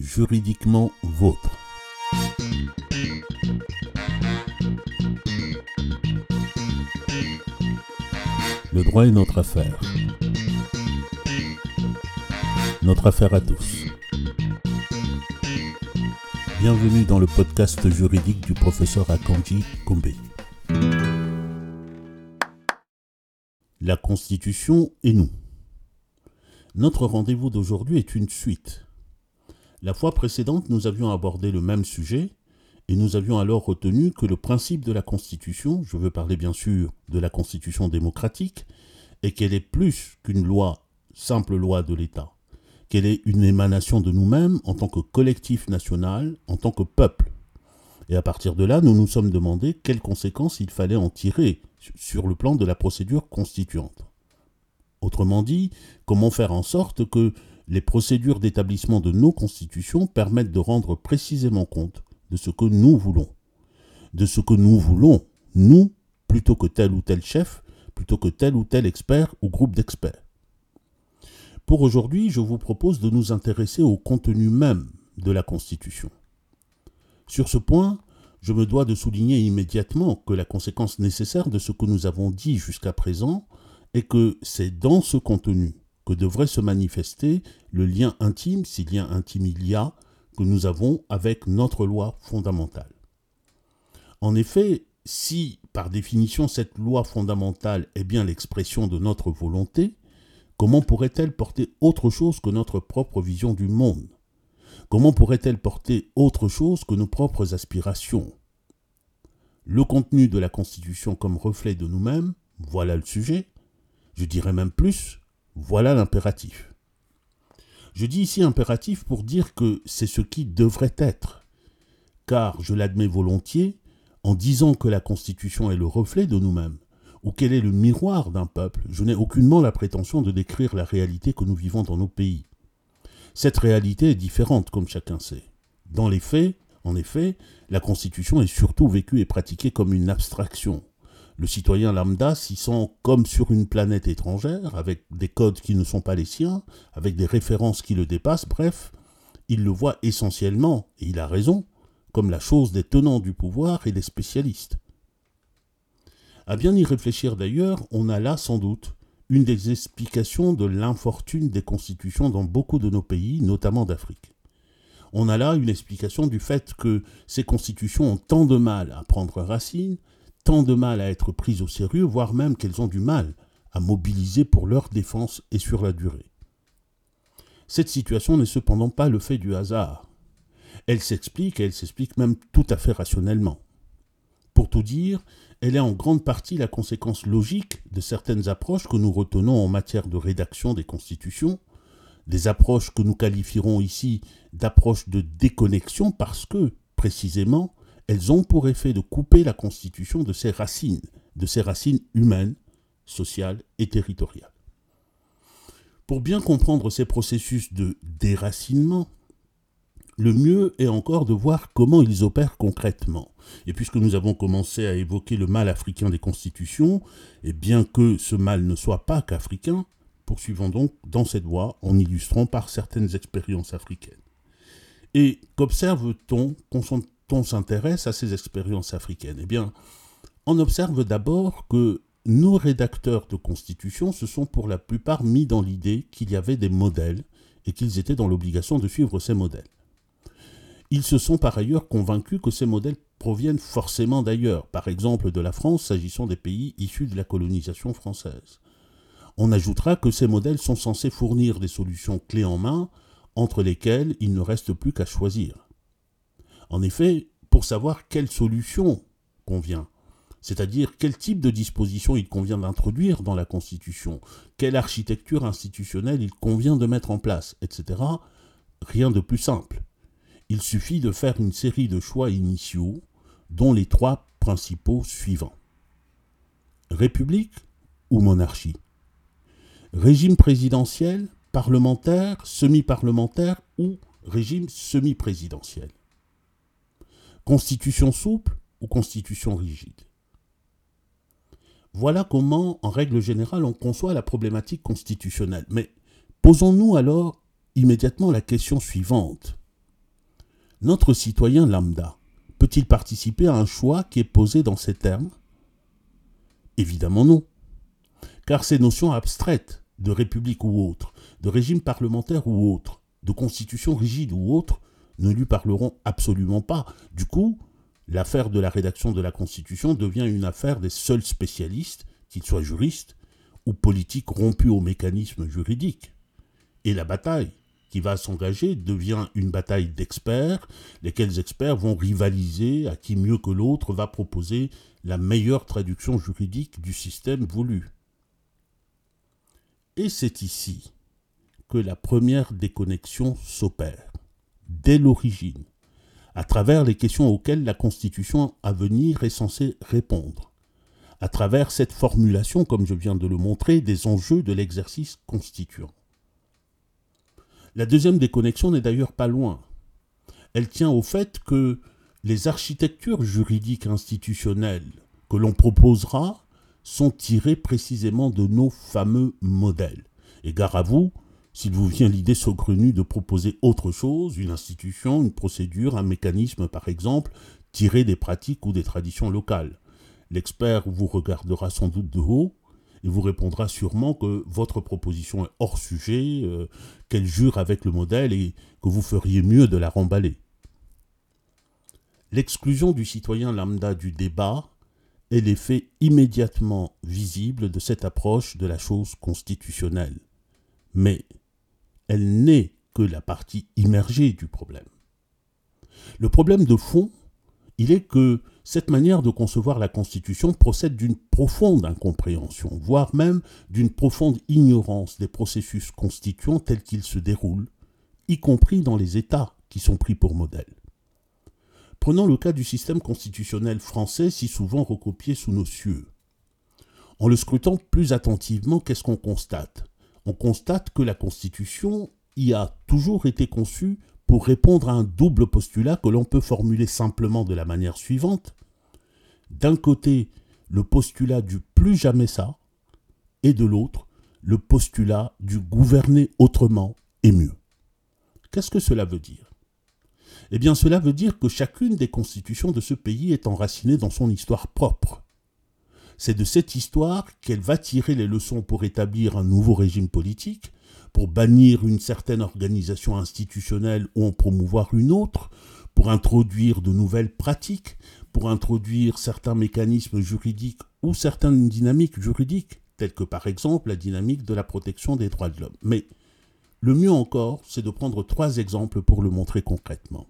juridiquement vôtre. Le droit est notre affaire. Notre affaire à tous. Bienvenue dans le podcast juridique du professeur Akanji Kombe. La Constitution et nous. Notre rendez-vous d'aujourd'hui est une suite. La fois précédente, nous avions abordé le même sujet et nous avions alors retenu que le principe de la Constitution, je veux parler bien sûr de la Constitution démocratique, est qu'elle est plus qu'une loi, simple loi de l'État, qu'elle est une émanation de nous-mêmes en tant que collectif national, en tant que peuple. Et à partir de là, nous nous sommes demandé quelles conséquences il fallait en tirer sur le plan de la procédure constituante. Autrement dit, comment faire en sorte que les procédures d'établissement de nos constitutions permettent de rendre précisément compte de ce que nous voulons. De ce que nous voulons, nous, plutôt que tel ou tel chef, plutôt que tel ou tel expert ou groupe d'experts. Pour aujourd'hui, je vous propose de nous intéresser au contenu même de la Constitution. Sur ce point, je me dois de souligner immédiatement que la conséquence nécessaire de ce que nous avons dit jusqu'à présent est que c'est dans ce contenu que devrait se manifester le lien intime, si lien intime il y a, que nous avons avec notre loi fondamentale. En effet, si par définition cette loi fondamentale est bien l'expression de notre volonté, comment pourrait-elle porter autre chose que notre propre vision du monde? Comment pourrait-elle porter autre chose que nos propres aspirations? Le contenu de la Constitution comme reflet de nous-mêmes, voilà le sujet, je dirais même plus, voilà l'impératif. Je dis ici impératif pour dire que c'est ce qui devrait être, car je l'admets volontiers, en disant que la Constitution est le reflet de nous-mêmes, ou qu'elle est le miroir d'un peuple, je n'ai aucunement la prétention de décrire la réalité que nous vivons dans nos pays. Cette réalité est différente, comme chacun sait. Dans les faits, en effet, la Constitution est surtout vécue et pratiquée comme une abstraction, le citoyen lambda s'y sent comme sur une planète étrangère, avec des codes qui ne sont pas les siens, avec des références qui le dépassent, bref, il le voit essentiellement, et il a raison, comme la chose des tenants du pouvoir et des spécialistes. À bien y réfléchir d'ailleurs, on a là sans doute une des explications de l'infortune des constitutions dans beaucoup de nos pays, notamment d'Afrique. On a là une explication du fait que ces constitutions ont tant de mal à prendre racine, tant de mal à être prises au sérieux, voire même qu'elles ont du mal à mobiliser pour leur défense et sur la durée. Cette situation n'est cependant pas le fait du hasard. Elle s'explique, et elle s'explique même tout à fait rationnellement. Pour tout dire, elle est en grande partie la conséquence logique de certaines approches que nous retenons en matière de rédaction des constitutions, des approches que nous qualifierons ici d'approches de déconnexion parce que, précisément, elles ont pour effet de couper la Constitution de ses racines, de ses racines humaines, sociales et territoriales. Pour bien comprendre ces processus de déracinement, le mieux est encore de voir comment ils opèrent concrètement. Et puisque nous avons commencé à évoquer le mal africain des constitutions, et bien que ce mal ne soit pas qu'africain, poursuivons donc dans cette voie en illustrant par certaines expériences africaines. Et qu'observe-t-on on s'intéresse à ces expériences africaines Eh bien, on observe d'abord que nos rédacteurs de constitution se sont pour la plupart mis dans l'idée qu'il y avait des modèles et qu'ils étaient dans l'obligation de suivre ces modèles. Ils se sont par ailleurs convaincus que ces modèles proviennent forcément d'ailleurs, par exemple de la France s'agissant des pays issus de la colonisation française. On ajoutera que ces modèles sont censés fournir des solutions clés en main entre lesquelles il ne reste plus qu'à choisir. En effet, pour savoir quelle solution convient, c'est-à-dire quel type de disposition il convient d'introduire dans la Constitution, quelle architecture institutionnelle il convient de mettre en place, etc., rien de plus simple. Il suffit de faire une série de choix initiaux, dont les trois principaux suivants. République ou monarchie? Régime présidentiel, parlementaire, semi-parlementaire ou régime semi-présidentiel? Constitution souple ou constitution rigide Voilà comment, en règle générale, on conçoit la problématique constitutionnelle. Mais posons-nous alors immédiatement la question suivante. notre citoyen lambda peut-il participer à un choix qui est posé dans ces termes? Évidemment non. Car ces notions abstraites de république ou autre, de régime parlementaire ou autre, de constitution rigide ou autre, ne lui parleront absolument pas. Du coup, l'affaire de la rédaction de la Constitution devient une affaire des seuls spécialistes, qu'ils soient juristes ou politiques rompus au mécanisme juridique. Et la bataille qui va s'engager devient une bataille d'experts, lesquels experts vont rivaliser à qui mieux que l'autre va proposer la meilleure traduction juridique du système voulu. Et c'est ici que la première déconnexion s'opère, dès l'origine, à travers les questions auxquelles la Constitution à venir est censée répondre, à travers cette formulation, comme je viens de le montrer, des enjeux de l'exercice constituant. La deuxième déconnexion n'est d'ailleurs pas loin. Elle tient au fait que les architectures juridiques institutionnelles que l'on proposera sont tirées précisément de nos fameux modèles. Et gare à vous, s'il vous vient l'idée saugrenue de proposer autre chose, une institution, une procédure, un mécanisme par exemple, tiré des pratiques ou des traditions locales. L'expert vous regardera sans doute de haut et vous répondra sûrement que votre proposition est hors sujet, euh, qu'elle jure avec le modèle et que vous feriez mieux de la remballer. L'exclusion du citoyen lambda du débat est l'effet immédiatement visible de cette approche de la chose constitutionnelle. Mais elle n'est que la partie immergée du problème. Le problème de fond, il est que cette manière de concevoir la Constitution procède d'une profonde incompréhension, voire même d'une profonde ignorance des processus constituants tels qu'ils se déroulent, y compris dans les États qui sont pris pour modèle. Prenons le cas du système constitutionnel français si souvent recopié sous nos cieux. En le scrutant plus attentivement, qu'est-ce qu'on constate? On constate que la Constitution y a toujours été conçue pour répondre à un double postulat que l'on peut formuler simplement de la manière suivante. D'un côté, le postulat du plus jamais ça, et de l'autre, le postulat du gouverner autrement et mieux. Qu'est-ce que cela veut dire? Eh bien cela veut dire que chacune des constitutions de ce pays est enracinée dans son histoire propre. C'est de cette histoire qu'elle va tirer les leçons pour établir un nouveau régime politique, pour bannir une certaine organisation institutionnelle ou en promouvoir une autre, pour introduire de nouvelles pratiques, pour introduire certains mécanismes juridiques ou certaines dynamiques juridiques, telles que par exemple la dynamique de la protection des droits de l'homme. Mais le mieux encore, c'est de prendre trois exemples pour le montrer concrètement.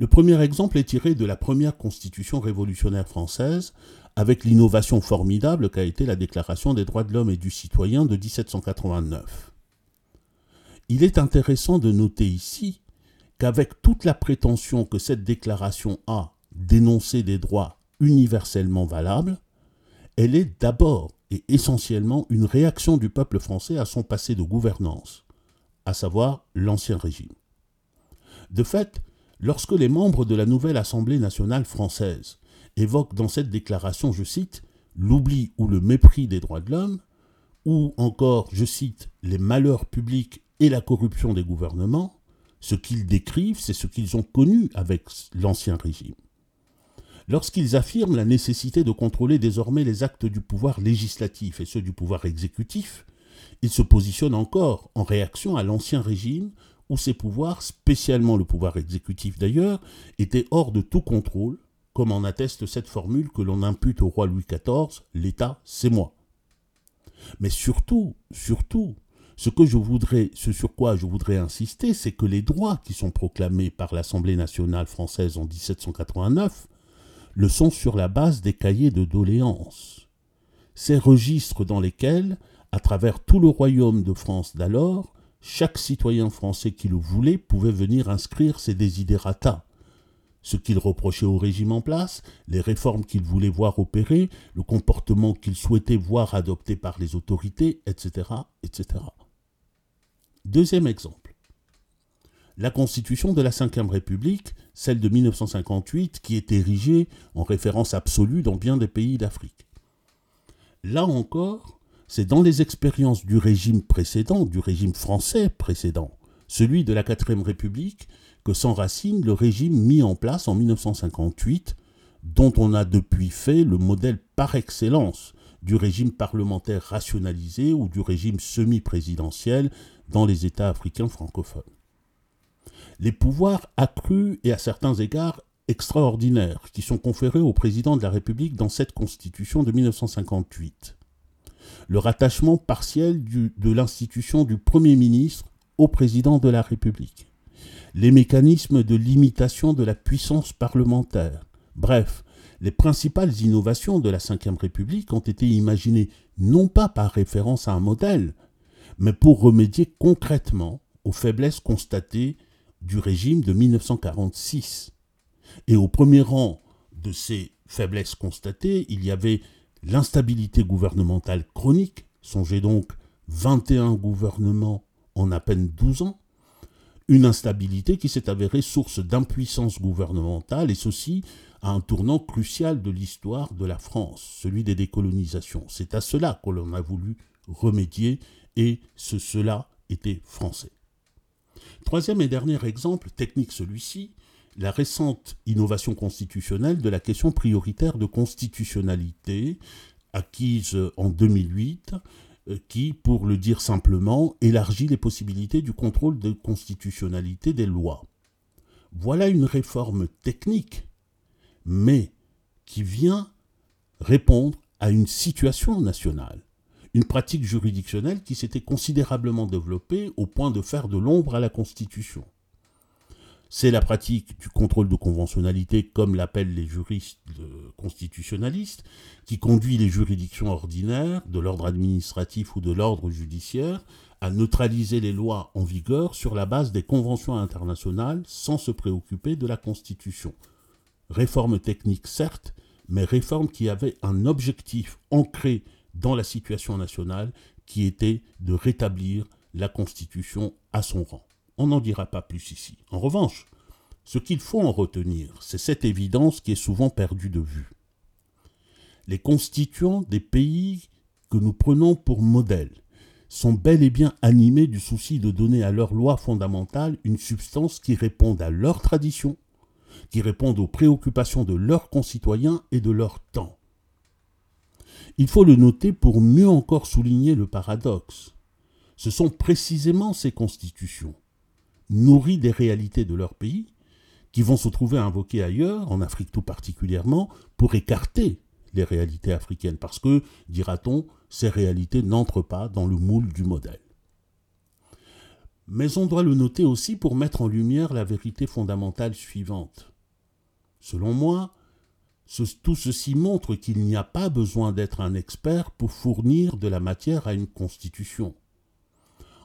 Le premier exemple est tiré de la première constitution révolutionnaire française, avec l'innovation formidable qu'a été la Déclaration des droits de l'homme et du citoyen de 1789. Il est intéressant de noter ici qu'avec toute la prétention que cette déclaration a d'énoncer des droits universellement valables, elle est d'abord et essentiellement une réaction du peuple français à son passé de gouvernance, à savoir l'Ancien Régime. De fait, lorsque les membres de la nouvelle Assemblée nationale française évoque dans cette déclaration, je cite, l'oubli ou le mépris des droits de l'homme, ou encore, je cite, les malheurs publics et la corruption des gouvernements, ce qu'ils décrivent, c'est ce qu'ils ont connu avec l'Ancien Régime. Lorsqu'ils affirment la nécessité de contrôler désormais les actes du pouvoir législatif et ceux du pouvoir exécutif, ils se positionnent encore en réaction à l'Ancien Régime où ces pouvoirs, spécialement le pouvoir exécutif d'ailleurs, étaient hors de tout contrôle comme en atteste cette formule que l'on impute au roi Louis XIV, l'État, c'est moi. Mais surtout, surtout, ce que je voudrais, ce sur quoi je voudrais insister, c'est que les droits qui sont proclamés par l'Assemblée nationale française en 1789 le sont sur la base des cahiers de doléances. Ces registres dans lesquels, à travers tout le royaume de France d'alors, chaque citoyen français qui le voulait pouvait venir inscrire ses desiderata, ce qu'il reprochait au régime en place, les réformes qu'il voulait voir opérées, le comportement qu'il souhaitait voir adopté par les autorités, etc., etc. Deuxième exemple. La constitution de la Ve République, celle de 1958, qui est érigée en référence absolue dans bien des pays d'Afrique. Là encore, c'est dans les expériences du régime précédent, du régime français précédent, celui de la quatrième République, que s'enracine le régime mis en place en 1958, dont on a depuis fait le modèle par excellence du régime parlementaire rationalisé ou du régime semi-présidentiel dans les États africains francophones. Les pouvoirs accrus et à certains égards extraordinaires qui sont conférés au président de la République dans cette constitution de 1958. Le rattachement partiel de l'institution du Premier ministre au président de la République. Les mécanismes de limitation de la puissance parlementaire. Bref, les principales innovations de la Ve République ont été imaginées non pas par référence à un modèle, mais pour remédier concrètement aux faiblesses constatées du régime de 1946. Et au premier rang de ces faiblesses constatées, il y avait l'instabilité gouvernementale chronique, songez donc 21 gouvernements en à peine 12 ans, une instabilité qui s'est avérée source d'impuissance gouvernementale, et ceci à un tournant crucial de l'histoire de la France, celui des décolonisations. C'est à cela que l'on a voulu remédier, et ce cela était français. Troisième et dernier exemple, technique celui-ci, la récente innovation constitutionnelle de la question prioritaire de constitutionnalité acquise en 2008, euh, qui, pour le dire simplement, élargit les possibilités du contrôle de constitutionnalité des lois. Voilà une réforme technique, mais qui vient répondre à une situation nationale, une pratique juridictionnelle qui s'était considérablement développée au point de faire de l'ombre à la Constitution. C'est la pratique du contrôle de conventionnalité, comme l'appellent les juristes constitutionnalistes, qui conduit les juridictions ordinaires, de l'ordre administratif ou de l'ordre judiciaire, à neutraliser les lois en vigueur sur la base des conventions internationales sans se préoccuper de la Constitution. Réforme technique certes, mais réforme qui avait un objectif ancré dans la situation nationale qui était de rétablir la Constitution à son rang. On n'en dira pas plus ici. En revanche, ce qu'il faut en retenir, c'est cette évidence qui est souvent perdue de vue. Les constituants des pays que nous prenons pour modèle sont bel et bien animés du souci de donner à leurs lois fondamentales une substance qui réponde à leurs traditions, qui réponde aux préoccupations de leurs concitoyens et de leur temps. Il faut le noter pour mieux encore souligner le paradoxe. Ce sont précisément ces constitutions, nourris des réalités de leur pays, qui vont se trouver invoqués ailleurs, en Afrique tout particulièrement, pour écarter les réalités africaines, parce que, dira-t-on, ces réalités n'entrent pas dans le moule du modèle. Mais on doit le noter aussi pour mettre en lumière la vérité fondamentale suivante. Selon moi, tout ceci montre qu'il n'y a pas besoin d'être un expert pour fournir de la matière à une constitution.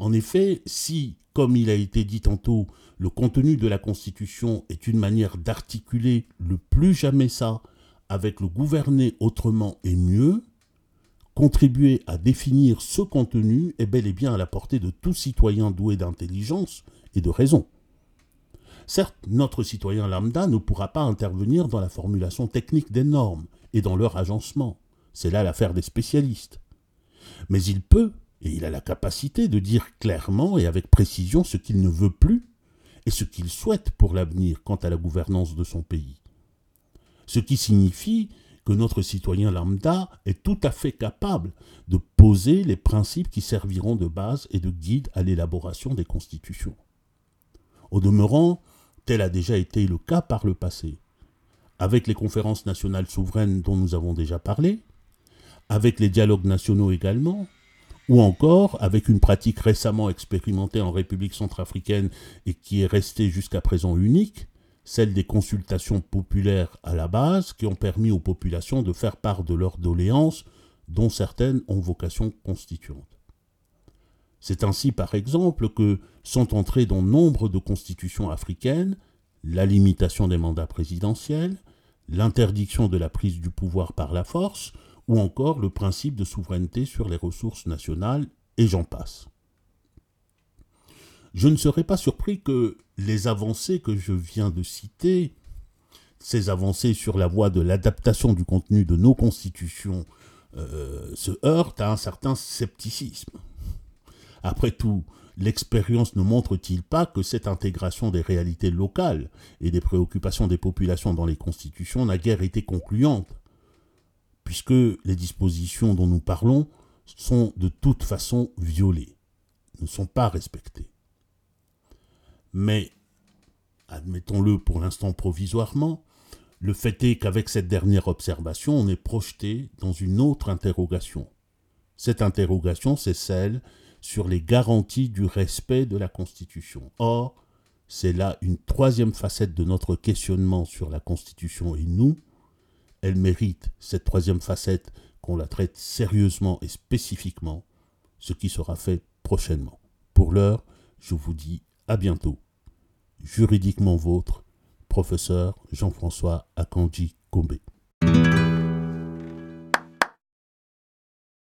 En effet, si, comme il a été dit tantôt, le contenu de la Constitution est une manière d'articuler le plus jamais ça avec le gouverner autrement et mieux, contribuer à définir ce contenu est bel et bien à la portée de tout citoyen doué d'intelligence et de raison. Certes, notre citoyen lambda ne pourra pas intervenir dans la formulation technique des normes et dans leur agencement. C'est là l'affaire des spécialistes. Mais il peut et il a la capacité de dire clairement et avec précision ce qu'il ne veut plus et ce qu'il souhaite pour l'avenir quant à la gouvernance de son pays. Ce qui signifie que notre citoyen lambda est tout à fait capable de poser les principes qui serviront de base et de guide à l'élaboration des constitutions. Au demeurant, tel a déjà été le cas par le passé, avec les conférences nationales souveraines dont nous avons déjà parlé, avec les dialogues nationaux également, ou encore avec une pratique récemment expérimentée en République centrafricaine et qui est restée jusqu'à présent unique, celle des consultations populaires à la base qui ont permis aux populations de faire part de leurs doléances, dont certaines ont vocation constituante. C'est ainsi, par exemple, que sont entrées dans nombre de constitutions africaines la limitation des mandats présidentiels, l'interdiction de la prise du pouvoir par la force, ou encore le principe de souveraineté sur les ressources nationales, et j'en passe. Je ne serais pas surpris que les avancées que je viens de citer, ces avancées sur la voie de l'adaptation du contenu de nos constitutions, euh, se heurtent à un certain scepticisme. Après tout, l'expérience ne montre-t-il pas que cette intégration des réalités locales et des préoccupations des populations dans les constitutions n'a guère été concluante, puisque les dispositions dont nous parlons sont de toute façon violées, ne sont pas respectées. Mais, admettons-le pour l'instant provisoirement, le fait est qu'avec cette dernière observation, on est projeté dans une autre interrogation. Cette interrogation, c'est celle sur les garanties du respect de la Constitution. Or, c'est là une troisième facette de notre questionnement sur la Constitution et nous. Elle mérite, cette troisième facette, qu'on la traite sérieusement et spécifiquement, ce qui sera fait prochainement. Pour l'heure, je vous dis à bientôt. Juridiquement vôtre, professeur Jean-François Akanji Kombe.